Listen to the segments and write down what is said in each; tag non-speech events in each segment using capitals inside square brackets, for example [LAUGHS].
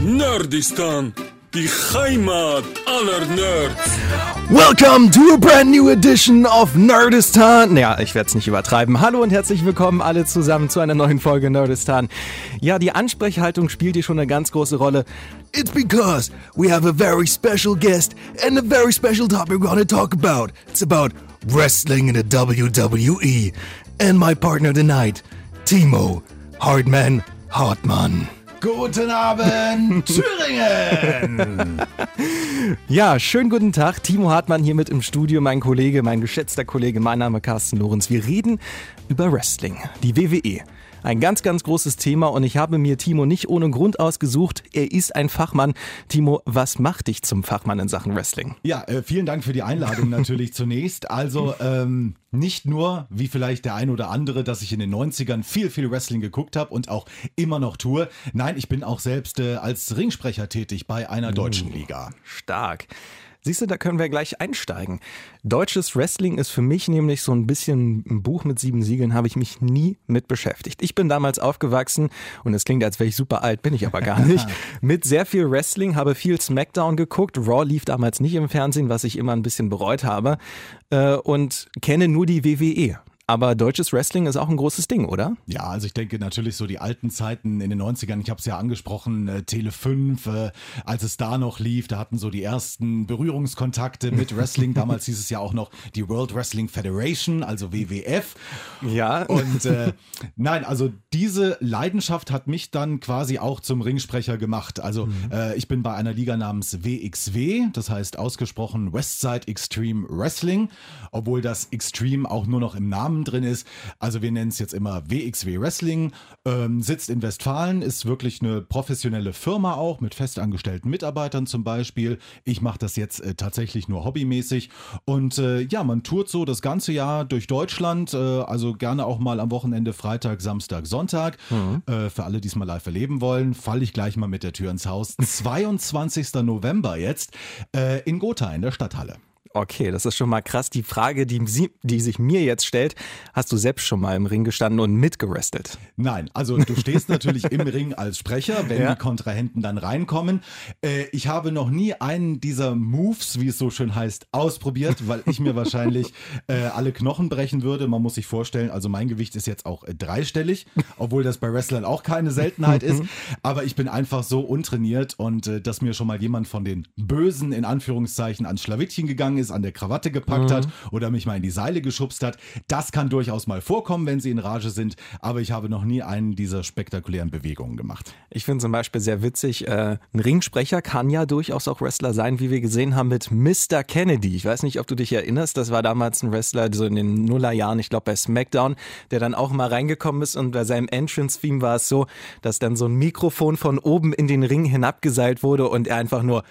Nerdistan, die Heimat aller Nerds. Welcome to a brand new edition of Nerdistan. Naja, ich werde es nicht übertreiben. Hallo und herzlich willkommen alle zusammen zu einer neuen Folge Nerdistan. Ja, die Ansprechhaltung spielt hier schon eine ganz große Rolle. It's because we have a very special guest and a very special topic we're gonna talk about. It's about wrestling in the WWE. And my partner tonight, Timo Hardman Hartmann. Guten Abend, [LAUGHS] Thüringen! Ja, schönen guten Tag. Timo Hartmann hier mit im Studio, mein Kollege, mein geschätzter Kollege. Mein Name ist Carsten Lorenz. Wir reden über Wrestling, die WWE. Ein ganz, ganz großes Thema und ich habe mir Timo nicht ohne Grund ausgesucht. Er ist ein Fachmann. Timo, was macht dich zum Fachmann in Sachen Wrestling? Ja, äh, vielen Dank für die Einladung [LAUGHS] natürlich zunächst. Also ähm, nicht nur, wie vielleicht der ein oder andere, dass ich in den 90ern viel, viel Wrestling geguckt habe und auch immer noch tue. Nein, ich bin auch selbst äh, als Ringsprecher tätig bei einer deutschen Liga. Stark. Siehst du, da können wir gleich einsteigen. Deutsches Wrestling ist für mich nämlich so ein bisschen ein Buch mit sieben Siegeln, habe ich mich nie mit beschäftigt. Ich bin damals aufgewachsen und es klingt, als wäre ich super alt, bin ich aber gar nicht. [LAUGHS] mit sehr viel Wrestling, habe viel SmackDown geguckt. Raw lief damals nicht im Fernsehen, was ich immer ein bisschen bereut habe. Äh, und kenne nur die WWE. Aber deutsches Wrestling ist auch ein großes Ding, oder? Ja, also ich denke natürlich so die alten Zeiten in den 90ern, ich habe es ja angesprochen, äh, Tele 5, äh, als es da noch lief, da hatten so die ersten Berührungskontakte mit [LAUGHS] Wrestling. Damals hieß es ja auch noch die World Wrestling Federation, also WWF. Ja. Und äh, nein, also diese Leidenschaft hat mich dann quasi auch zum Ringsprecher gemacht. Also mhm. äh, ich bin bei einer Liga namens WXW, das heißt ausgesprochen Westside Extreme Wrestling, obwohl das Extreme auch nur noch im Namen Namen drin ist. Also wir nennen es jetzt immer WXW Wrestling, ähm, sitzt in Westfalen, ist wirklich eine professionelle Firma auch mit festangestellten Mitarbeitern zum Beispiel. Ich mache das jetzt äh, tatsächlich nur hobbymäßig und äh, ja, man tourt so das ganze Jahr durch Deutschland, äh, also gerne auch mal am Wochenende Freitag, Samstag, Sonntag. Mhm. Äh, für alle, die es mal live erleben wollen, falle ich gleich mal mit der Tür ins Haus. [LAUGHS] 22. November jetzt äh, in Gotha in der Stadthalle. Okay, das ist schon mal krass. Die Frage, die, die sich mir jetzt stellt, hast du selbst schon mal im Ring gestanden und mitgerestelt? Nein, also du stehst natürlich im Ring als Sprecher, wenn ja. die Kontrahenten dann reinkommen. Äh, ich habe noch nie einen dieser Moves, wie es so schön heißt, ausprobiert, weil ich mir wahrscheinlich äh, alle Knochen brechen würde. Man muss sich vorstellen, also mein Gewicht ist jetzt auch äh, dreistellig, obwohl das bei Wrestlern auch keine Seltenheit ist. Aber ich bin einfach so untrainiert und äh, dass mir schon mal jemand von den Bösen in Anführungszeichen ans Schlawittchen gegangen ist, an der Krawatte gepackt mhm. hat oder mich mal in die Seile geschubst hat. Das kann durchaus mal vorkommen, wenn sie in Rage sind, aber ich habe noch nie einen dieser spektakulären Bewegungen gemacht. Ich finde zum Beispiel sehr witzig, äh, ein Ringsprecher kann ja durchaus auch Wrestler sein, wie wir gesehen haben mit Mr. Kennedy. Ich weiß nicht, ob du dich erinnerst, das war damals ein Wrestler so in den Nullerjahren, ich glaube bei SmackDown, der dann auch mal reingekommen ist und bei seinem Entrance-Theme war es so, dass dann so ein Mikrofon von oben in den Ring hinabgeseilt wurde und er einfach nur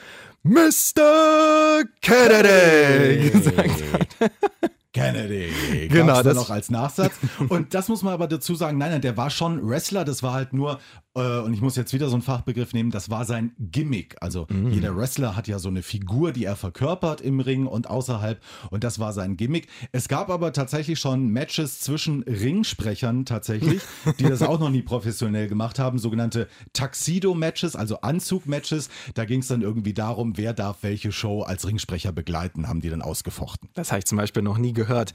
Mr. Kennedy gesagt hat. [LAUGHS] Kennedy. Genau, das noch als Nachsatz. Und das muss man aber dazu sagen, nein, nein, der war schon Wrestler, das war halt nur äh, und ich muss jetzt wieder so einen Fachbegriff nehmen, das war sein Gimmick. Also mhm. jeder Wrestler hat ja so eine Figur, die er verkörpert im Ring und außerhalb und das war sein Gimmick. Es gab aber tatsächlich schon Matches zwischen Ringsprechern tatsächlich, [LAUGHS] die das auch noch nie professionell gemacht haben, sogenannte Tuxedo-Matches, also Anzug-Matches. Da ging es dann irgendwie darum, wer darf welche Show als Ringsprecher begleiten, haben die dann ausgefochten. Das habe ich zum Beispiel noch nie gehört.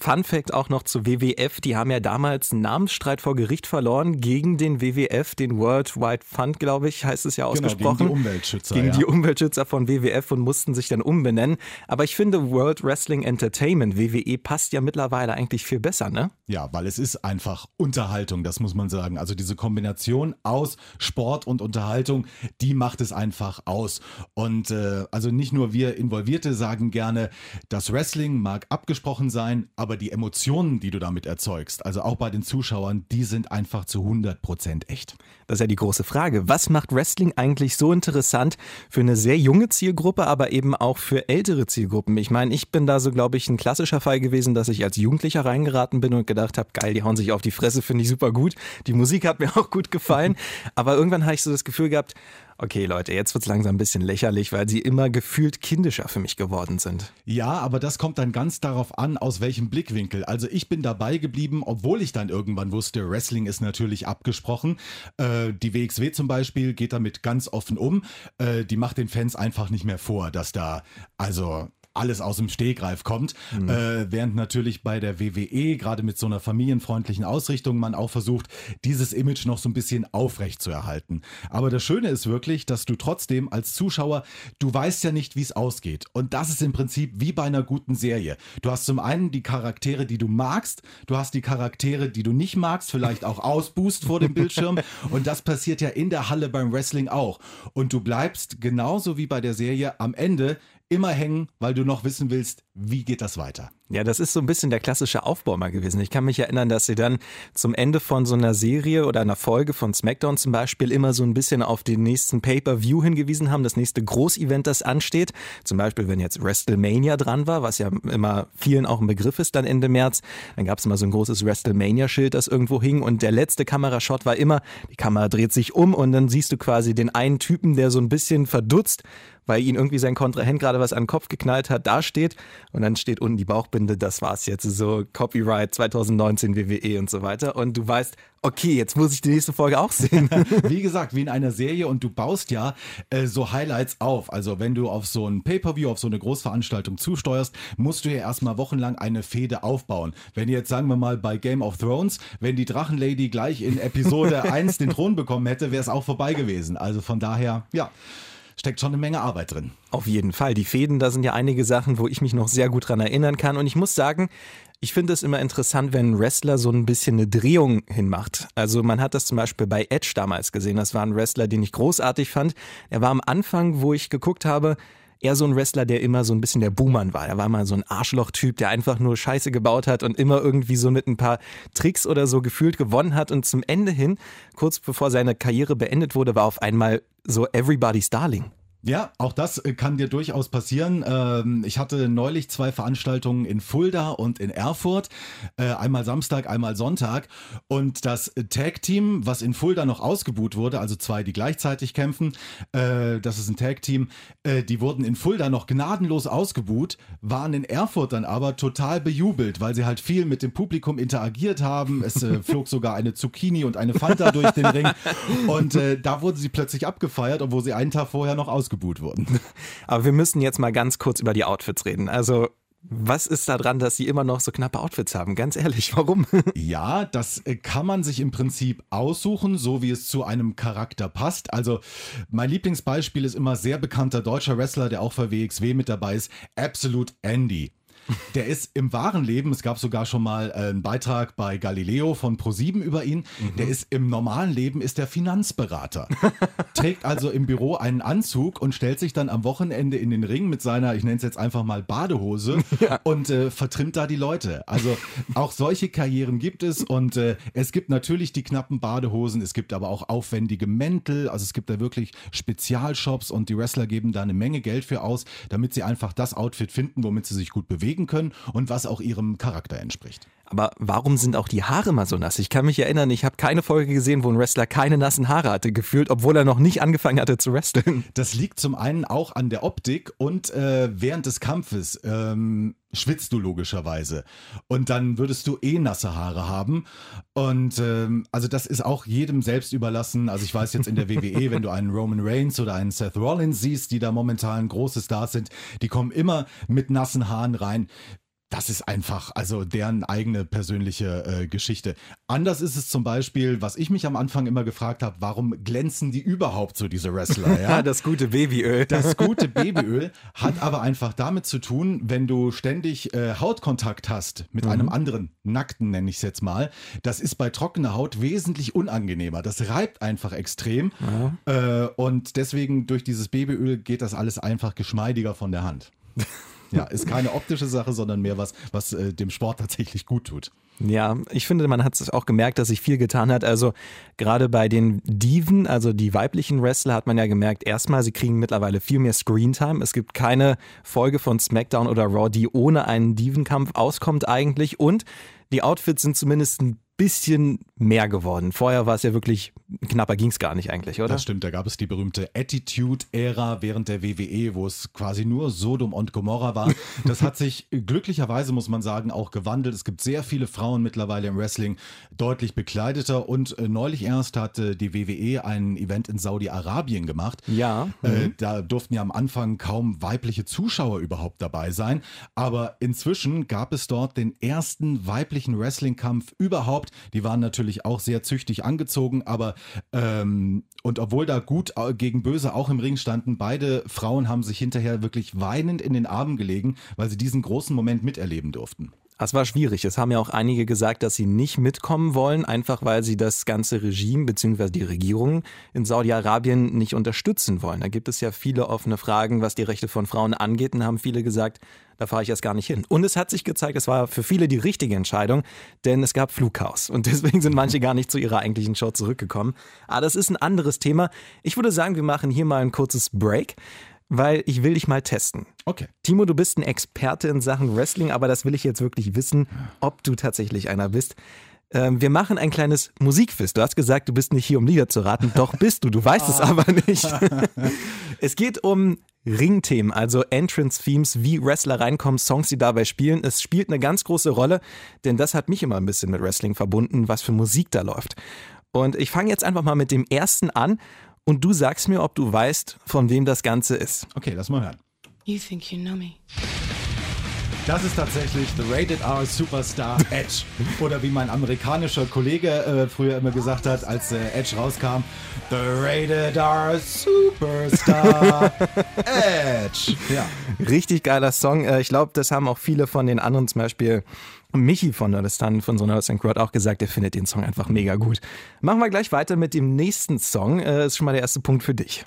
Fun Fact auch noch zu WWF, die haben ja damals einen Namensstreit vor Gericht verloren gegen den WWF den World Wide Fund, glaube ich, heißt es ja ausgesprochen. Genau, gegen die Umweltschützer. Gegen ja. die Umweltschützer von WWF und mussten sich dann umbenennen. Aber ich finde, World Wrestling Entertainment, WWE, passt ja mittlerweile eigentlich viel besser, ne? Ja, weil es ist einfach Unterhaltung, das muss man sagen. Also diese Kombination aus Sport und Unterhaltung, die macht es einfach aus. Und äh, also nicht nur wir Involvierte sagen gerne, das Wrestling mag abgesprochen sein, aber die Emotionen, die du damit erzeugst, also auch bei den Zuschauern, die sind einfach zu 100 Prozent echt. Das ist ja die große Frage. Was macht Wrestling eigentlich so interessant für eine sehr junge Zielgruppe, aber eben auch für ältere Zielgruppen? Ich meine, ich bin da so, glaube ich, ein klassischer Fall gewesen, dass ich als Jugendlicher reingeraten bin und gedacht habe, geil, die hauen sich auf die Fresse, finde ich super gut. Die Musik hat mir [LAUGHS] auch gut gefallen. aber irgendwann habe ich so das Gefühl gehabt, Okay, Leute, jetzt wird es langsam ein bisschen lächerlich, weil sie immer gefühlt kindischer für mich geworden sind. Ja, aber das kommt dann ganz darauf an, aus welchem Blickwinkel. Also ich bin dabei geblieben, obwohl ich dann irgendwann wusste, Wrestling ist natürlich abgesprochen. Äh, die WXW zum Beispiel geht damit ganz offen um. Äh, die macht den Fans einfach nicht mehr vor, dass da also alles aus dem Stegreif kommt. Mhm. Äh, während natürlich bei der WWE, gerade mit so einer familienfreundlichen Ausrichtung, man auch versucht, dieses Image noch so ein bisschen aufrecht zu erhalten. Aber das Schöne ist wirklich, dass du trotzdem als Zuschauer, du weißt ja nicht, wie es ausgeht. Und das ist im Prinzip wie bei einer guten Serie. Du hast zum einen die Charaktere, die du magst, du hast die Charaktere, die du nicht magst, vielleicht auch ausboost vor dem Bildschirm. [LAUGHS] Und das passiert ja in der Halle beim Wrestling auch. Und du bleibst genauso wie bei der Serie am Ende immer hängen, weil du noch wissen willst, wie geht das weiter. Ja, das ist so ein bisschen der klassische Aufbau mal gewesen. Ich kann mich erinnern, dass sie dann zum Ende von so einer Serie oder einer Folge von SmackDown zum Beispiel immer so ein bisschen auf den nächsten Pay-Per-View hingewiesen haben, das nächste Großevent, das ansteht. Zum Beispiel, wenn jetzt WrestleMania dran war, was ja immer vielen auch ein Begriff ist dann Ende März, dann gab es immer so ein großes WrestleMania-Schild, das irgendwo hing und der letzte Kamerashot war immer, die Kamera dreht sich um und dann siehst du quasi den einen Typen, der so ein bisschen verdutzt weil ihn irgendwie sein Kontrahent gerade was an den Kopf geknallt hat, dasteht und dann steht unten die Bauchbinde, das war's jetzt, so Copyright 2019 WWE und so weiter und du weißt, okay, jetzt muss ich die nächste Folge auch sehen. [LAUGHS] wie gesagt, wie in einer Serie und du baust ja äh, so Highlights auf. Also wenn du auf so ein Pay-Per-View, auf so eine Großveranstaltung zusteuerst, musst du ja erstmal wochenlang eine Fehde aufbauen. Wenn jetzt, sagen wir mal, bei Game of Thrones, wenn die Drachenlady gleich in Episode [LAUGHS] 1 den Thron bekommen hätte, wäre es auch vorbei gewesen. Also von daher, ja steckt schon eine Menge Arbeit drin. Auf jeden Fall. Die Fäden, da sind ja einige Sachen, wo ich mich noch sehr gut dran erinnern kann. Und ich muss sagen, ich finde es immer interessant, wenn ein Wrestler so ein bisschen eine Drehung hinmacht. Also man hat das zum Beispiel bei Edge damals gesehen. Das war ein Wrestler, den ich großartig fand. Er war am Anfang, wo ich geguckt habe, eher so ein Wrestler, der immer so ein bisschen der Buhmann war. Er war mal so ein Arschloch-Typ, der einfach nur Scheiße gebaut hat und immer irgendwie so mit ein paar Tricks oder so gefühlt gewonnen hat. Und zum Ende hin, kurz bevor seine Karriere beendet wurde, war auf einmal so Everybody's Darling. Ja, auch das äh, kann dir durchaus passieren. Ähm, ich hatte neulich zwei Veranstaltungen in Fulda und in Erfurt. Äh, einmal Samstag, einmal Sonntag. Und das Tag-Team, was in Fulda noch ausgebuht wurde, also zwei, die gleichzeitig kämpfen, äh, das ist ein Tag-Team, die wurden in Fulda noch gnadenlos ausgebuht, waren in Erfurt dann aber total bejubelt, weil sie halt viel mit dem Publikum interagiert haben. Es [LAUGHS] flog sogar eine Zucchini und eine Fanta durch den Ring. Und da wurden sie plötzlich abgefeiert, obwohl sie einen Tag vorher noch ausgebuht ausgebuht wurden. [LAUGHS] Aber wir müssen jetzt mal ganz kurz über die Outfits reden. Also was ist da dran, dass sie immer noch so knappe Outfits haben? Ganz ehrlich, warum? [LAUGHS] Ja, das äh, kann man sich im Prinzip aussuchen, so wie es zu einem Charakter passt. Also mein Lieblingsbeispiel ist immer sehr bekannter deutscher Wrestler, der auch für WXW mit dabei ist, Absolute Andy. Der ist im wahren Leben, es gab sogar schon mal äh, einen Beitrag bei Galileo von Pro7 über ihn. Mhm. Der ist im normalen Leben ist der Finanzberater. [LAUGHS] Trägt also im Büro einen Anzug und stellt sich dann am Wochenende in den Ring mit seiner, ich nenne es jetzt einfach mal Badehose [LAUGHS] ja. und äh, vertrimmt da die Leute. Also auch solche Karrieren gibt es und äh, es gibt natürlich die knappen Badehosen, es gibt aber auch aufwendige Mäntel, also es gibt da wirklich Spezialshops und die Wrestler geben da eine Menge Geld für aus, damit sie einfach das Outfit finden, womit sie sich gut bewegen bewegen können und was auch ihrem Charakter entspricht. Aber warum sind auch die Haare mal so nass? Ich kann mich erinnern, ich habe keine Folge gesehen, wo ein Wrestler keine nassen Haare hatte, gefühlt, obwohl er noch nicht angefangen hatte zu wresteln. Das liegt zum einen auch an der Optik und äh, während des Kampfes ähm, schwitzt du logischerweise. Und dann würdest du eh nasse Haare haben. Und ähm, also das ist auch jedem selbst überlassen. Also ich weiß jetzt in der WWE, [LAUGHS] wenn du einen Roman Reigns oder einen Seth Rollins siehst, die da momentan große Stars sind, die kommen immer mit nassen Haaren rein das ist einfach, also deren eigene persönliche äh, Geschichte. Anders ist es zum Beispiel, was ich mich am Anfang immer gefragt habe, warum glänzen die überhaupt so, diese Wrestler? [LAUGHS] Ja, das gute Babyöl. Das [LAUGHS] gute Babyöl hat aber einfach damit zu tun, wenn du ständig äh, Hautkontakt hast mit mhm. einem anderen Nackten, nenne ich es jetzt mal, das ist bei trockener Haut wesentlich unangenehmer. Das reibt einfach extrem. Mhm. Äh, und deswegen durch dieses Babyöl geht das alles einfach geschmeidiger von der Hand. [LAUGHS] Ja, ist keine optische Sache, sondern mehr was, was äh, dem Sport tatsächlich gut tut. Ja, ich finde, man hat es auch gemerkt, dass sich viel getan hat. Also gerade bei den Diven, also die weiblichen Wrestler, hat man ja gemerkt, erstmal, sie kriegen mittlerweile viel mehr Screentime. Es gibt keine Folge von SmackDown oder Raw, die ohne einen Divenkampf auskommt eigentlich. Und die Outfits sind zumindest ein bisschen mehr geworden. Vorher war es ja wirklich knapper ging es gar nicht eigentlich, oder? Das stimmt, da gab es die berühmte Attitude-Ära während der WWE, wo es quasi nur Sodom und Gomorra war. [LAUGHS] Das hat sich glücklicherweise, muss man sagen, auch gewandelt. Es gibt sehr viele Frauen mittlerweile im Wrestling, deutlich bekleideter und äh, neulich erst hatte die WWE ein Event in Saudi-Arabien gemacht. Ja. Äh, Mhm. da durften ja am Anfang kaum weibliche Zuschauer überhaupt dabei sein, aber inzwischen gab es dort den ersten weiblichen Wrestling-Kampf überhaupt. Die waren natürlich auch sehr züchtig angezogen, aber ähm, und obwohl da gut äh, gegen böse auch im Ring standen, beide Frauen haben sich hinterher wirklich weinend in den Armen gelegen, weil sie diesen großen Moment miterleben durften. Es war schwierig. Es haben ja auch einige gesagt, dass sie nicht mitkommen wollen, einfach weil sie das ganze Regime bzw. die Regierung in Saudi-Arabien nicht unterstützen wollen. Da gibt es ja viele offene Fragen, was die Rechte von Frauen angeht, und haben viele gesagt, da fahre ich erst gar nicht hin. Und es hat sich gezeigt, es war für viele die richtige Entscheidung, denn es gab Flughaus. Und [LAUGHS] deswegen sind manche gar nicht zu ihrer eigentlichen Show zurückgekommen. Aber das ist ein anderes Thema. Ich würde sagen, wir machen hier mal ein kurzes Break, weil ich will dich mal testen. Okay. Timo, du bist ein Experte in Sachen Wrestling, aber das will ich jetzt wirklich wissen, ob du tatsächlich einer bist. Ähm, wir machen ein kleines Musikquiz. Du hast gesagt, du bist nicht hier, um Lieder zu raten. Doch bist du, du weißt es aber nicht. [LAUGHS] es geht um Ringthemen, also Entrance-Themes, wie Wrestler reinkommen, Songs, die dabei spielen. Es spielt eine ganz große Rolle, denn das hat mich immer ein bisschen mit Wrestling verbunden, was für Musik da läuft. Und ich fange jetzt einfach mal mit dem ersten an und du sagst mir, ob du weißt, von wem das Ganze ist. Okay, lass mal hören. You think you know me? Das ist tatsächlich The Rated R Superstar Edge. Oder wie mein amerikanischer Kollege äh, früher immer gesagt hat, als äh, Edge rauskam: The Rated R Superstar [LAUGHS] Edge. Ja. Richtig geiler Song. Äh, ich glaube, das haben auch viele von den anderen, zum Beispiel Michi von Nerdistan von so Nerdistan Crowd auch gesagt, er findet den Song einfach mega gut. Machen wir gleich weiter mit dem nächsten Song. Äh, ist schon mal der erste Punkt für dich.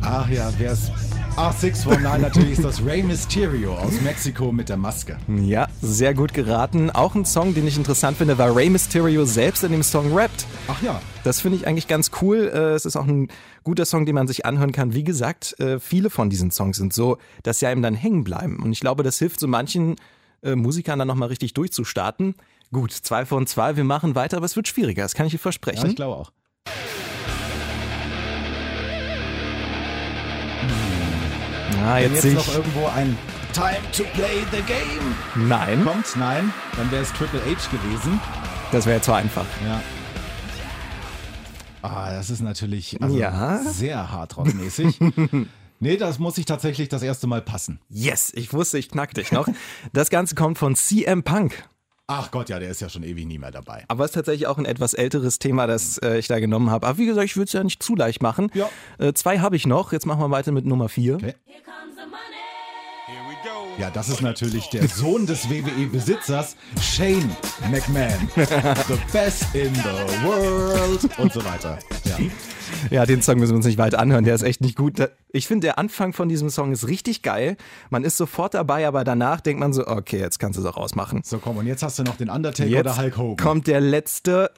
Ach ja, wer ist R619 natürlich ist das Rey Mysterio aus Mexiko mit der Maske. Ja, sehr gut geraten. Auch ein Song, den ich interessant finde, war Rey Mysterio selbst in dem Song rappt. Ach ja. Das finde ich eigentlich ganz cool. Äh, es ist auch ein guter Song, den man sich anhören kann. Wie gesagt, äh, viele von diesen Songs sind so, dass sie einem dann hängen bleiben. Und ich glaube, das hilft so manchen äh, Musikern dann nochmal richtig durchzustarten. Gut, zwei von zwei, wir machen weiter, aber es wird schwieriger, das kann ich dir versprechen. Ja, ich glaube auch. Wenn jetzt jetzt sehe noch ich. irgendwo ein Time to play the game Nein, kommt, nein, dann wäre es Triple H gewesen. das wäre zu einfach. Ja. Ah, das ist natürlich also Ja. sehr hardrock-mäßig. [LAUGHS] nee, das muss ich tatsächlich das erste Mal passen. Yes, ich wusste, ich knack dich noch. Das Ganze kommt von CM Punk. Ach Gott, ja, der ist ja schon ewig nie mehr dabei. Aber es ist tatsächlich auch ein etwas älteres Thema, das äh, ich da genommen habe. Aber wie gesagt, ich würde es ja nicht zu leicht machen. Ja. Äh, zwei habe ich noch. Jetzt machen wir weiter mit Nummer vier. Okay. Ja, das ist natürlich der Sohn des WWE-Besitzers, Shane McMahon. [LAUGHS] The best in the world und so weiter. Ja. Ja, den Song müssen wir uns nicht weit anhören. Der ist echt nicht gut. Ich finde, der Anfang von diesem Song ist richtig geil. Man ist sofort dabei, aber danach denkt man so, okay, jetzt kannst du es auch ausmachen. So, komm, und jetzt hast du noch den Undertaker Jetzt oder Hulk Hogan. kommt der letzte.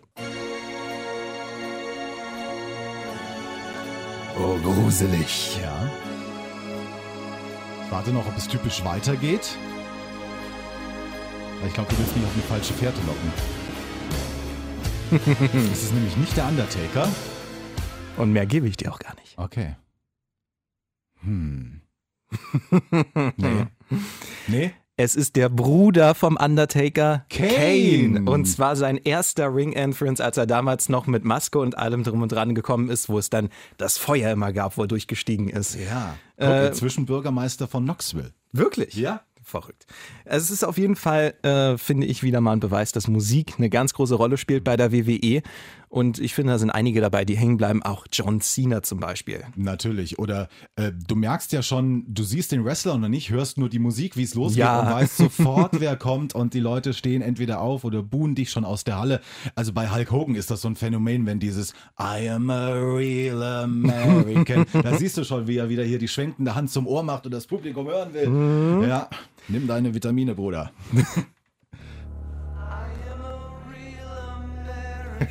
Oh, gruselig. Ja. Ich warte noch, ob es typisch weitergeht. Ich glaube, du willst mich auf eine falsche Fährte locken. [LAUGHS] Es ist nämlich nicht der Undertaker. Und mehr gebe ich dir auch gar nicht. Okay. Hm. Nee. Nee? Es ist der Bruder vom Undertaker, Kane. Und zwar sein erster Ring-Entrance, als er damals noch mit Maske und allem drum und dran gekommen ist, wo es dann das Feuer immer gab, wo er durchgestiegen ist. Ja. Guck, Äh, Zwischenbürgermeister von Knoxville. Wirklich? Ja. Verrückt. Es ist auf jeden Fall, äh, finde ich, wieder mal ein Beweis, dass Musik eine ganz große Rolle spielt bei der WWE. Und ich finde, da sind einige dabei, die hängen bleiben. Auch John Cena zum Beispiel. Natürlich. Oder äh, du merkst ja schon, du siehst den Wrestler und nicht, hörst nur die Musik, wie es losgeht Ja. und weißt [LAUGHS] sofort, wer kommt und die Leute stehen entweder auf oder buhen dich schon aus der Halle. Also bei Hulk Hogan ist das so ein Phänomen, wenn dieses I am a real American, [LAUGHS] da siehst du schon, wie er wieder hier die schwenkende Hand zum Ohr macht und das Publikum hören will. Mhm. Ja, nimm deine Vitamine, Bruder. [LAUGHS]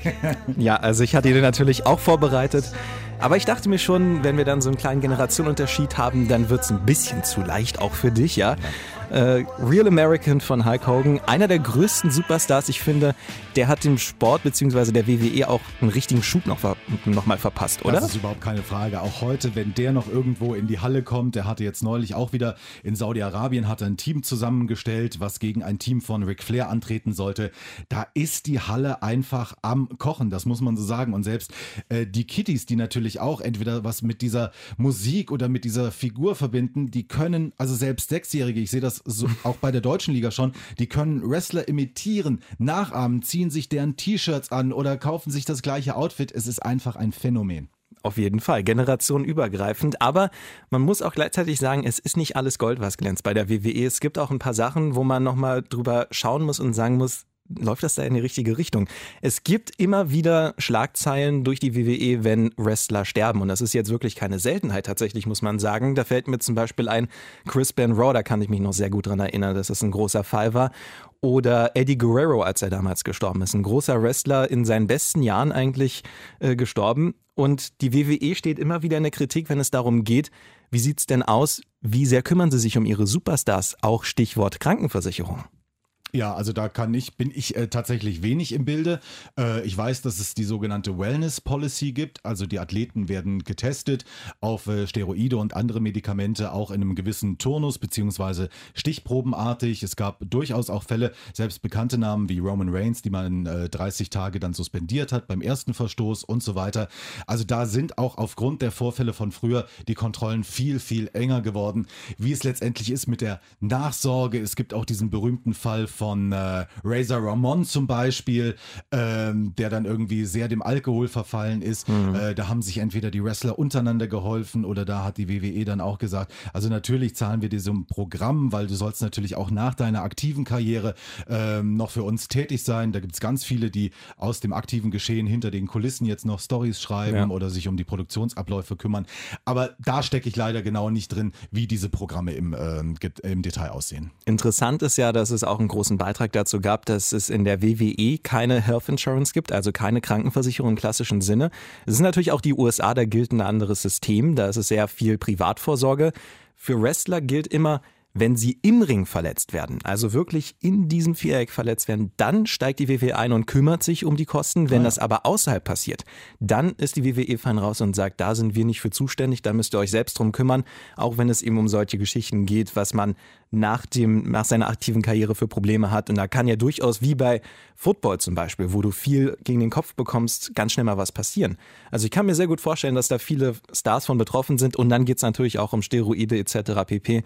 [LAUGHS] Ja, also ich hatte ihn natürlich auch vorbereitet. Aber ich dachte mir schon, wenn wir dann so einen kleinen Generationenunterschied haben, dann wird es ein bisschen zu leicht auch für dich, ja. Äh, Real American von Hulk Hogan, einer der größten Superstars. Ich finde, der hat dem Sport bzw. der WWE auch einen richtigen Schub noch, noch mal verpasst, oder? Das ist überhaupt keine Frage. Auch heute, wenn der noch irgendwo in die Halle kommt, der hatte jetzt neulich auch wieder in Saudi-Arabien hat ein Team zusammengestellt, was gegen ein Team von Ric Flair antreten sollte. Da ist die Halle einfach am Kochen, das muss man so sagen. Und selbst äh, die Kitties, die natürlich auch entweder was mit dieser Musik oder mit dieser Figur verbinden, die können, also selbst Sechsjährige, ich sehe das so, auch bei der deutschen Liga schon, die können Wrestler imitieren, nachahmen, ziehen sich deren T-Shirts an oder kaufen sich das gleiche Outfit. Es ist einfach ein Phänomen. Auf jeden Fall, generationenübergreifend. Aber man muss auch gleichzeitig sagen, es ist nicht alles Gold, was glänzt bei der WWE. Es gibt auch ein paar Sachen, wo man nochmal drüber schauen muss und sagen muss, läuft das da in die richtige Richtung. Es gibt immer wieder Schlagzeilen durch die WWE, wenn Wrestler sterben. Und das ist jetzt wirklich keine Seltenheit tatsächlich, muss man sagen. Da fällt mir zum Beispiel ein Chris Ben Raw, da kann ich mich noch sehr gut dran erinnern, dass das ein großer Fall war. Oder Eddie Guerrero, als er damals gestorben ist. Ein großer Wrestler in seinen besten Jahren eigentlich äh, gestorben. Und die WWE steht immer wieder in der Kritik, wenn es darum geht, wie sieht es denn aus? Wie sehr kümmern sie sich um ihre Superstars? Auch Stichwort Krankenversicherung. Ja, also da kann ich, bin ich äh, tatsächlich wenig im Bilde. Äh, ich weiß, dass es die sogenannte Wellness Policy gibt. Also die Athleten werden getestet auf äh, Steroide und andere Medikamente, auch in einem gewissen Turnus beziehungsweise stichprobenartig. Es gab durchaus auch Fälle, selbst bekannte Namen wie Roman Reigns, die man 30 äh, Tage dann suspendiert hat beim ersten Verstoß und so weiter. Also da sind auch aufgrund der Vorfälle von früher die Kontrollen viel, viel enger geworden. Wie es letztendlich ist mit der Nachsorge. Es gibt auch diesen berühmten Fall von von äh, Razor Ramon zum Beispiel, ähm, der dann irgendwie sehr dem Alkohol verfallen ist. Mhm. Äh, da haben sich entweder die Wrestler untereinander geholfen oder da hat die WWE dann auch gesagt, also natürlich zahlen wir dir so ein Programm, weil du sollst natürlich auch nach deiner aktiven Karriere ähm, noch für uns tätig sein. Da gibt es ganz viele, die aus dem aktiven Geschehen hinter den Kulissen jetzt noch Stories schreiben ja. oder sich um die Produktionsabläufe kümmern. Aber da stecke ich leider genau nicht drin, wie diese Programme im, äh, im Detail aussehen. Interessant ist ja, dass es auch einen großen großen Beitrag dazu gab, dass es in der WWE keine Health Insurance gibt, also keine Krankenversicherung im klassischen Sinne. Es sind natürlich auch die USA, da gilt ein anderes System, da ist es sehr viel Privatvorsorge. Für Wrestler gilt immer, wenn sie im Ring verletzt werden, also wirklich in diesem Viereck verletzt werden, dann steigt die WWE ein und kümmert sich um die Kosten. Wenn ja. das aber außerhalb passiert, dann ist die WWE fein raus und sagt, da sind wir nicht für zuständig, da müsst ihr euch selbst drum kümmern, auch wenn es eben um solche Geschichten geht, was man nach, dem, nach seiner aktiven Karriere für Probleme hat. Und da kann ja durchaus, wie bei Football zum Beispiel, wo du viel gegen den Kopf bekommst, ganz schnell mal was passieren. Also ich kann mir sehr gut vorstellen, dass da viele Stars von betroffen sind. Und dann geht es natürlich auch um Steroide etc. pp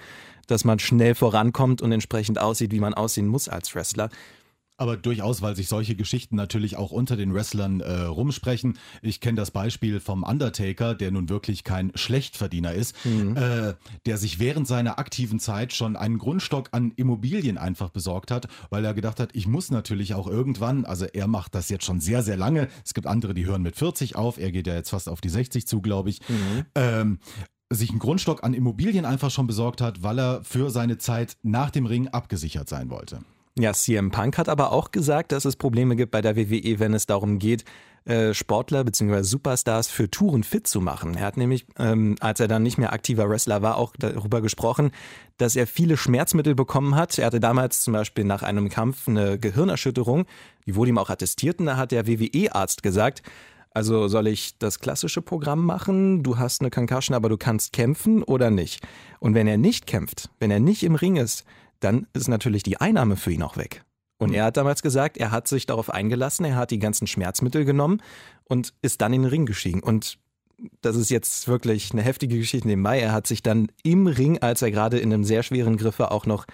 dass man schnell vorankommt und entsprechend aussieht, wie man aussehen muss als Wrestler. Aber durchaus, weil sich solche Geschichten natürlich auch unter den Wrestlern äh, rumsprechen. Ich kenne das Beispiel vom Undertaker, der nun wirklich kein Schlechtverdiener ist, mhm. äh, der sich während seiner aktiven Zeit schon einen Grundstock an Immobilien einfach besorgt hat, weil er gedacht hat, ich muss natürlich auch irgendwann, also er macht das jetzt schon sehr, sehr lange. Es gibt andere, die hören mit 40 auf. Er geht ja jetzt fast auf die 60 zu, glaube ich. Mhm. Ähm, sich einen Grundstock an Immobilien einfach schon besorgt hat, weil er für seine Zeit nach dem Ring abgesichert sein wollte. Ja, CM Punk hat aber auch gesagt, dass es Probleme gibt bei der WWE, wenn es darum geht, äh, Sportler bzw. Superstars für Touren fit zu machen. Er hat nämlich, ähm, als er dann nicht mehr aktiver Wrestler war, auch darüber gesprochen, dass er viele Schmerzmittel bekommen hat. Er hatte damals zum Beispiel nach einem Kampf eine Gehirnerschütterung, die wurde ihm auch attestiert und da hat der WWE-Arzt gesagt, also soll ich das klassische Programm machen? Du hast eine Concussion, aber du kannst kämpfen oder nicht? Und wenn er nicht kämpft, wenn er nicht im Ring ist, dann ist natürlich die Einnahme für ihn auch weg. Und er hat damals gesagt, er hat sich darauf eingelassen, er hat die ganzen Schmerzmittel genommen und ist dann in den Ring gestiegen. Und das ist jetzt wirklich eine heftige Geschichte nebenbei. Er hat sich dann im Ring, als er gerade in einem sehr schweren Griffe auch noch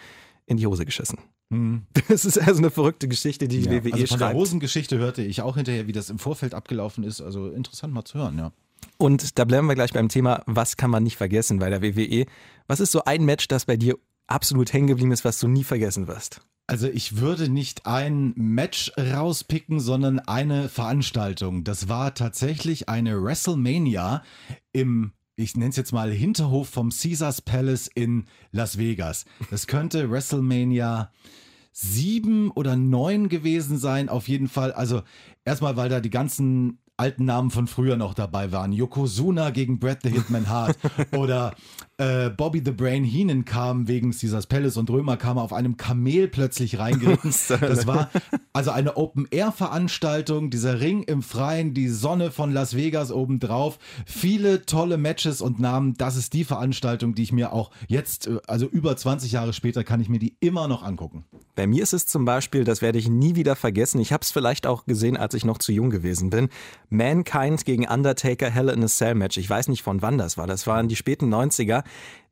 in die Hose geschissen. Hm. [LAUGHS] Das ist also eine verrückte Geschichte, die ja. WWE also von schreibt. der Hosengeschichte hörte ich auch hinterher, wie das im Vorfeld abgelaufen ist. Also interessant mal zu hören, ja. Und da bleiben wir gleich beim Thema, was kann man nicht vergessen bei der WWE? Was ist so ein Match, das bei dir absolut hängen geblieben ist, was du nie vergessen wirst? Also ich würde nicht ein Match rauspicken, sondern eine Veranstaltung. Das war tatsächlich eine WrestleMania im ich nenne es jetzt mal Hinterhof vom Caesars Palace in Las Vegas. Das könnte WrestleMania sieben oder neun gewesen sein, auf jeden Fall. Also erstmal, weil da die ganzen alten Namen von früher noch dabei waren. Yokozuna gegen Brett the Hitman Hart [LAUGHS] oder äh, Bobby the Brain Heenan kam wegen Caesars Palace und Römer kam auf einem Kamel plötzlich [LAUGHS] reingeritten. Das war also eine Open-Air-Veranstaltung, dieser Ring im Freien, die Sonne von Las Vegas obendrauf, viele tolle Matches und Namen. Das ist die Veranstaltung, die ich mir auch jetzt, äh, also über 20 Jahre später, kann ich mir die immer noch angucken. Bei mir ist es zum Beispiel, das werde ich nie wieder vergessen, ich habe es vielleicht auch gesehen, als ich noch zu jung gewesen bin, Mankind gegen Undertaker Hell in a Cell Match. Ich weiß nicht, von wann das war. Das waren die späten 90er.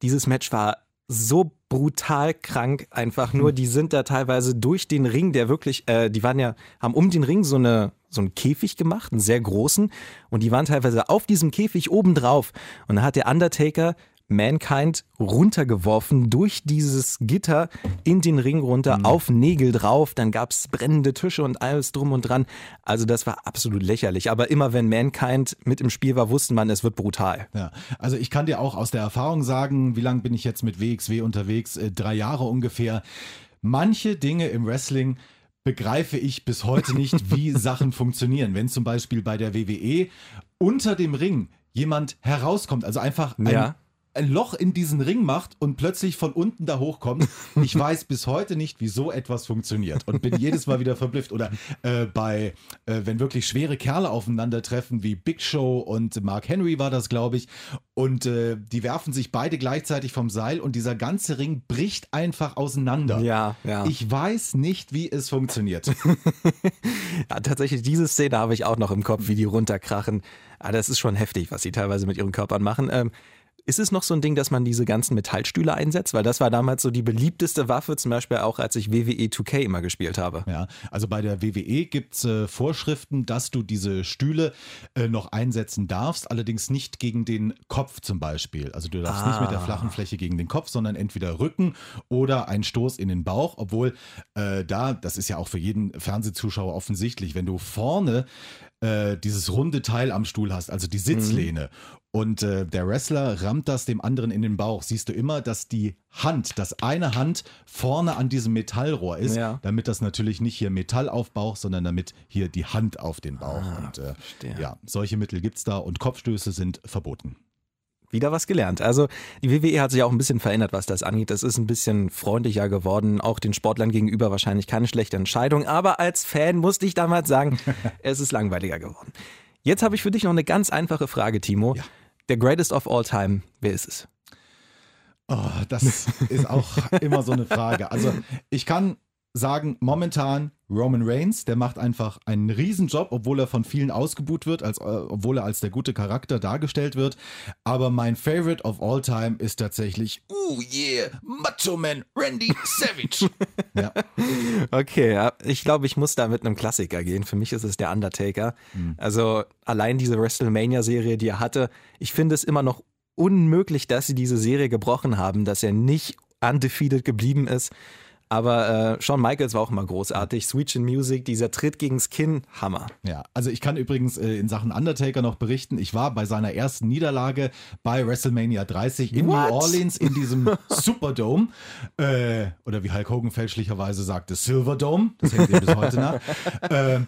Dieses Match war so brutal krank einfach nur. Hm. Die sind da teilweise durch den Ring, der wirklich, äh, die waren ja, haben um den Ring so eine so einen Käfig gemacht, einen sehr großen, und die waren teilweise auf diesem Käfig obendrauf. Und da hat der Undertaker Mankind runtergeworfen durch dieses Gitter in den Ring runter, mhm. auf Nägel drauf. Dann gab es brennende Tische und alles drum und dran. Also das war absolut lächerlich. Aber immer wenn Mankind mit im Spiel war, wusste man, es wird brutal. Ja, also ich kann dir auch aus der Erfahrung sagen, wie lange bin ich jetzt mit WXW unterwegs? Äh, drei Jahre ungefähr. Manche Dinge im Wrestling begreife ich bis heute nicht, [LAUGHS] wie Sachen funktionieren. Wenn zum Beispiel bei der WWE unter dem Ring jemand herauskommt, also einfach ein, ja ein Loch in diesen Ring macht und plötzlich von unten da hochkommt. [LAUGHS] Ich weiß bis heute nicht, wie so etwas funktioniert und bin jedes Mal wieder verblüfft. Oder äh, bei, äh, wenn wirklich schwere Kerle aufeinandertreffen, wie Big Show und Mark Henry war das, glaube ich, und äh, die werfen sich beide gleichzeitig vom Seil und dieser ganze Ring bricht einfach auseinander. Ja, ja. Ich weiß nicht, wie es funktioniert. [LAUGHS] ja, tatsächlich, diese Szene habe ich auch noch im Kopf, wie die runterkrachen. Aber ah, das ist schon heftig, was sie teilweise mit ihren Körpern machen. Ähm, ist es noch so ein Ding, dass man diese ganzen Metallstühle einsetzt? Weil das war damals so die beliebteste Waffe, zum Beispiel auch als ich WWE 2K immer gespielt habe. Ja, also bei der WWE gibt es äh, Vorschriften, dass du diese Stühle äh, noch einsetzen darfst, allerdings nicht gegen den Kopf zum Beispiel. Also du darfst ah. nicht mit der ah. flachen Fläche gegen den Kopf, sondern entweder Rücken oder ein Stoß in den Bauch, obwohl äh, da, das ist ja auch für jeden Fernsehzuschauer offensichtlich, wenn du vorne äh, dieses runde Teil am Stuhl hast, also die Sitzlehne. Mhm. Und äh, der Wrestler rammt das dem anderen in den Bauch. Siehst du immer, dass die Hand, dass eine Hand vorne an diesem Metallrohr ist, ja. damit das natürlich nicht hier Metall auf Bauch, sondern damit hier die Hand auf den Bauch. Ah, und äh, ja, solche Mittel gibt es da und Kopfstöße sind verboten. Wieder was gelernt. Also die WWE hat sich auch ein bisschen verändert, was das angeht. Das ist ein bisschen freundlicher geworden, auch den Sportlern gegenüber wahrscheinlich keine schlechte Entscheidung. Aber als Fan musste ich damals sagen, [LAUGHS] es ist langweiliger geworden. Jetzt habe ich für dich noch eine ganz einfache Frage, Timo. Ja. Der Greatest of All Time, wer ist es? Oh, das ist auch [LAUGHS] immer so eine Frage. Also ich kann sagen, momentan Roman Reigns, der macht einfach einen Riesenjob, obwohl er von vielen ausgebuht wird, als, äh, obwohl er als der gute Charakter dargestellt wird. Aber mein Favorite of all time ist tatsächlich, oh yeah, Macho Man Randy Savage. [LAUGHS] ja. Okay, ich glaube, ich muss da mit einem Klassiker gehen. Für mich ist es der Undertaker. Mhm. Also allein diese WrestleMania-Serie, die er hatte, ich finde es immer noch unmöglich, dass sie diese Serie gebrochen haben, dass er nicht undefeated geblieben ist. Aber äh, Shawn Michaels war auch immer großartig. Sweet in Music, dieser Tritt gegens Kinn, Hammer. Ja, also ich kann übrigens äh, in Sachen Undertaker noch berichten. Ich war bei seiner ersten Niederlage bei WrestleMania 30 in What? New Orleans in diesem [LAUGHS] Superdome. Äh, oder wie Hulk Hogan fälschlicherweise sagte, Silverdome. Das hängt ihm bis heute nach. [LAUGHS] Äh,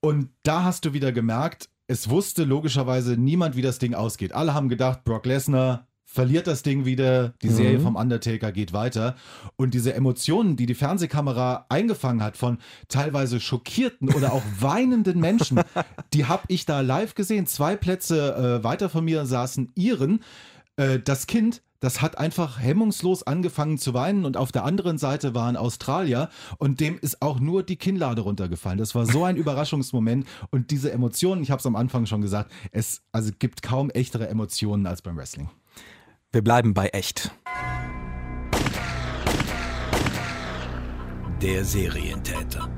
und da hast du wieder gemerkt, es wusste logischerweise niemand, wie das Ding ausgeht. Alle haben gedacht, Brock Lesnar verliert das Ding wieder, die Serie mhm. vom Undertaker geht weiter. Und diese Emotionen, die die Fernsehkamera eingefangen hat von teilweise schockierten oder auch [LAUGHS] weinenden Menschen, [LAUGHS] die habe ich da live gesehen. Zwei Plätze äh, weiter von mir saßen Iren. Äh, das Kind, das hat einfach hemmungslos angefangen zu weinen und auf der anderen Seite war ein Australier und dem ist auch nur die Kinnlade runtergefallen. Das war so ein [LAUGHS] Überraschungsmoment und diese Emotionen, ich habe es am Anfang schon gesagt, es also gibt kaum echtere Emotionen als beim Wrestling. Wir bleiben bei echt. Der Serientäter.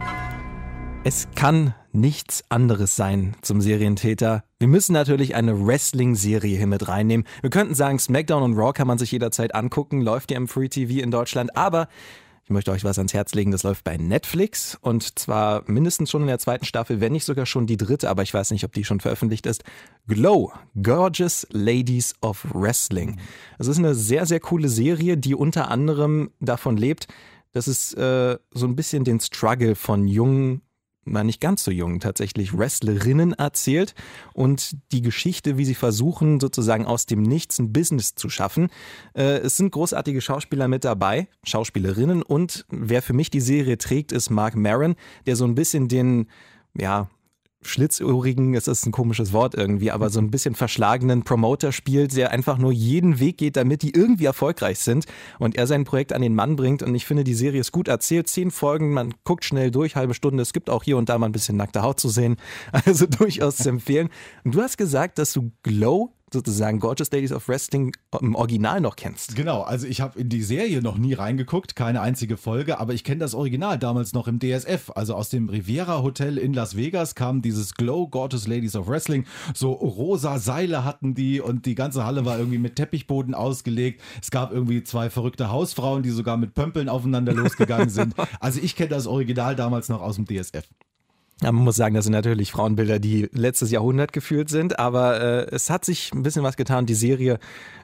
Es kann nichts anderes sein zum Serientäter. Wir müssen natürlich eine Wrestling-Serie hier mit reinnehmen. Wir könnten sagen, SmackDown und Raw kann man sich jederzeit angucken, läuft ja im Free TV in Deutschland, aber ich möchte euch was ans Herz legen, das läuft bei Netflix und zwar mindestens schon in der zweiten Staffel, wenn nicht sogar schon die dritte, aber ich weiß nicht, ob die schon veröffentlicht ist. Glow, Gorgeous Ladies of Wrestling. Es ist eine sehr, sehr coole Serie, die unter anderem davon lebt, dass es äh, so ein bisschen den Struggle von jungen na nicht ganz so jungen tatsächlich, Wrestlerinnen erzählt und die Geschichte, wie sie versuchen, sozusagen aus dem Nichts ein Business zu schaffen. Äh, es sind großartige Schauspieler mit dabei, Schauspielerinnen und wer für mich die Serie trägt, ist Mark Maron, der so ein bisschen den, ja, schlitzohrigen, es ist ein komisches Wort irgendwie, aber so ein bisschen verschlagenen Promoter spielt, der einfach nur jeden Weg geht, damit die irgendwie erfolgreich sind und er sein Projekt an den Mann bringt. Und ich finde, die Serie ist gut erzählt. Zehn Folgen, man guckt schnell durch, halbe Stunde. Es gibt auch hier und da mal ein bisschen nackte Haut zu sehen. [LAUGHS] Also durchaus zu empfehlen. Und du hast gesagt, dass du Glow sozusagen Gorgeous Ladies of Wrestling im Original noch kennst. Genau, also ich habe in die Serie noch nie reingeguckt, keine einzige Folge, aber ich kenne das Original damals noch im DSF. Also aus dem Riviera Hotel in Las Vegas kam dieses Glow Gorgeous Ladies of Wrestling. So rosa Seile hatten die und die ganze Halle war irgendwie mit Teppichboden ausgelegt. Es gab irgendwie zwei verrückte Hausfrauen, die sogar mit Pömpeln aufeinander losgegangen sind. [LAUGHS] Also ich kenne das Original damals noch aus dem DSF. Man muss sagen, das sind natürlich Frauenbilder, die letztes Jahrhundert gefühlt sind, aber äh, es hat sich ein bisschen was getan. Die Serie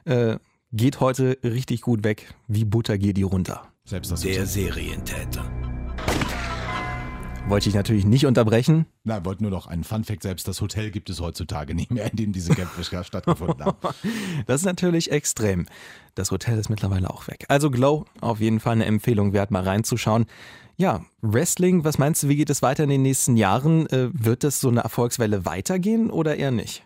äh, geht heute richtig gut weg. Wie Butter geht die runter. Selbst das Der Serientäter. Wollte ich natürlich nicht unterbrechen. Nein, wollte nur noch einen Fun-Fact: Selbst das Hotel gibt es heutzutage nicht mehr, in dem diese Kämpfe stattgefunden haben. [LAUGHS] Das ist natürlich extrem. Das Hotel ist mittlerweile auch weg. Also Glow, auf jeden Fall eine Empfehlung wert, mal reinzuschauen. Ja, Wrestling, was meinst du, wie geht es weiter in den nächsten Jahren? Äh, wird das so eine Erfolgswelle weitergehen oder eher nicht?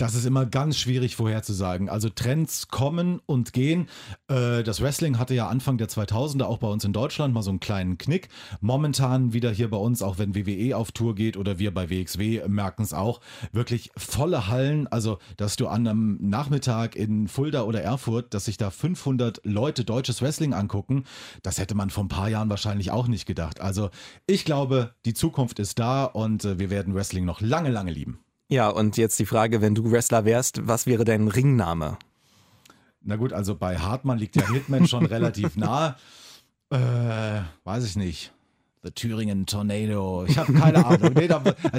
Das ist immer ganz schwierig vorherzusagen. Also Trends kommen und gehen. Äh, das Wrestling hatte ja Anfang der 2000er auch bei uns in Deutschland mal so einen kleinen Knick. Momentan wieder hier bei uns, auch wenn WWE auf Tour geht oder wir bei WXW merken es auch, wirklich volle Hallen. Also, dass du an einem Nachmittag in Fulda oder Erfurt, dass sich da 500 Leute deutsches Wrestling angucken, das hätte man vor ein paar Jahren wahrscheinlich auch nicht gedacht. Also, ich glaube, die Zukunft ist da und äh, wir werden Wrestling noch lange, lange lieben. Ja, und jetzt die Frage, wenn du Wrestler wärst, was wäre dein Ringname? Na gut, also bei Hartmann liegt ja Hitman schon [LAUGHS] relativ nah. Äh, weiß ich nicht. The Thüringen Tornado. Ich habe keine Ahnung. Nee,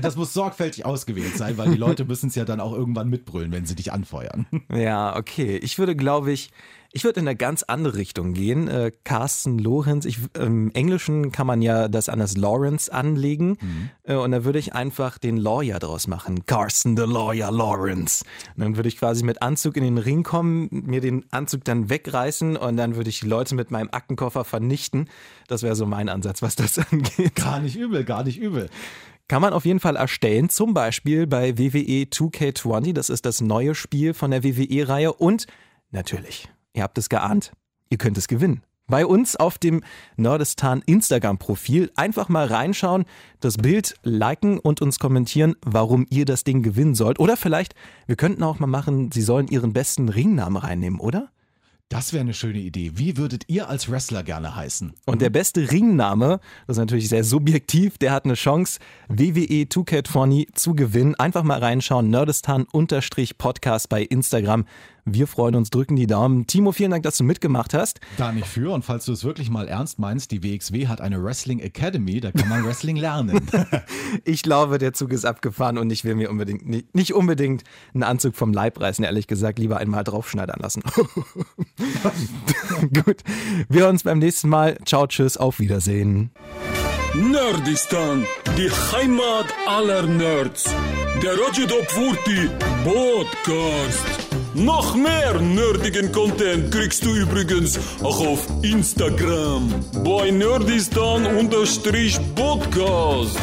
das muss sorgfältig ausgewählt sein, weil die Leute müssen es ja dann auch irgendwann mitbrüllen, wenn sie dich anfeuern. Ja, okay. Ich würde, glaube ich, ich würde in eine ganz andere Richtung gehen. Äh, Carsten Lorenz, ich, im Englischen kann man ja das an das Lawrence anlegen. Mhm. Äh, und da würde ich einfach den Lawyer draus machen. Carsten the Lawyer Lawrence. Und dann würde ich quasi mit Anzug in den Ring kommen, mir den Anzug dann wegreißen und dann würde ich die Leute mit meinem Aktenkoffer vernichten. Das wäre so mein Ansatz, was das [LAUGHS] angeht. Gar nicht übel, gar nicht übel. Kann man auf jeden Fall erstellen, zum Beispiel bei WWE 2K20. Das ist das neue Spiel von der WWE-Reihe. Und natürlich Ihr habt es geahnt, ihr könnt es gewinnen. Bei uns auf dem Nordistan Instagram-Profil einfach mal reinschauen, das Bild liken und uns kommentieren, warum ihr das Ding gewinnen sollt. Oder vielleicht, wir könnten auch mal machen, Sie sollen Ihren besten Ringnamen reinnehmen, oder? Das wäre eine schöne Idee. Wie würdet ihr als Wrestler gerne heißen? Und der beste Ringname, das ist natürlich sehr subjektiv, der hat eine Chance, WWE 2Cat zu gewinnen. Einfach mal reinschauen, Nerdistan-Podcast bei Instagram. Wir freuen uns, drücken die Daumen. Timo, vielen Dank, dass du mitgemacht hast. Da nicht für. Und falls du es wirklich mal ernst meinst, die WXW hat eine Wrestling Academy, da kann man Wrestling lernen. [LAUGHS] ich glaube, der Zug ist abgefahren und ich will mir unbedingt nicht, nicht unbedingt einen Anzug vom Leib reißen, ehrlich gesagt, lieber einmal draufschneidern lassen. [LAUGHS] Gut, wir hören uns beim nächsten Mal. Ciao, tschüss, auf Wiedersehen. Nerdistan, die Heimat aller Nerds. Der Roger 40 Podcast. Noch mehr nerdigen Content kriegst du übrigens auch auf Instagram bei Nerdistan-Podcast.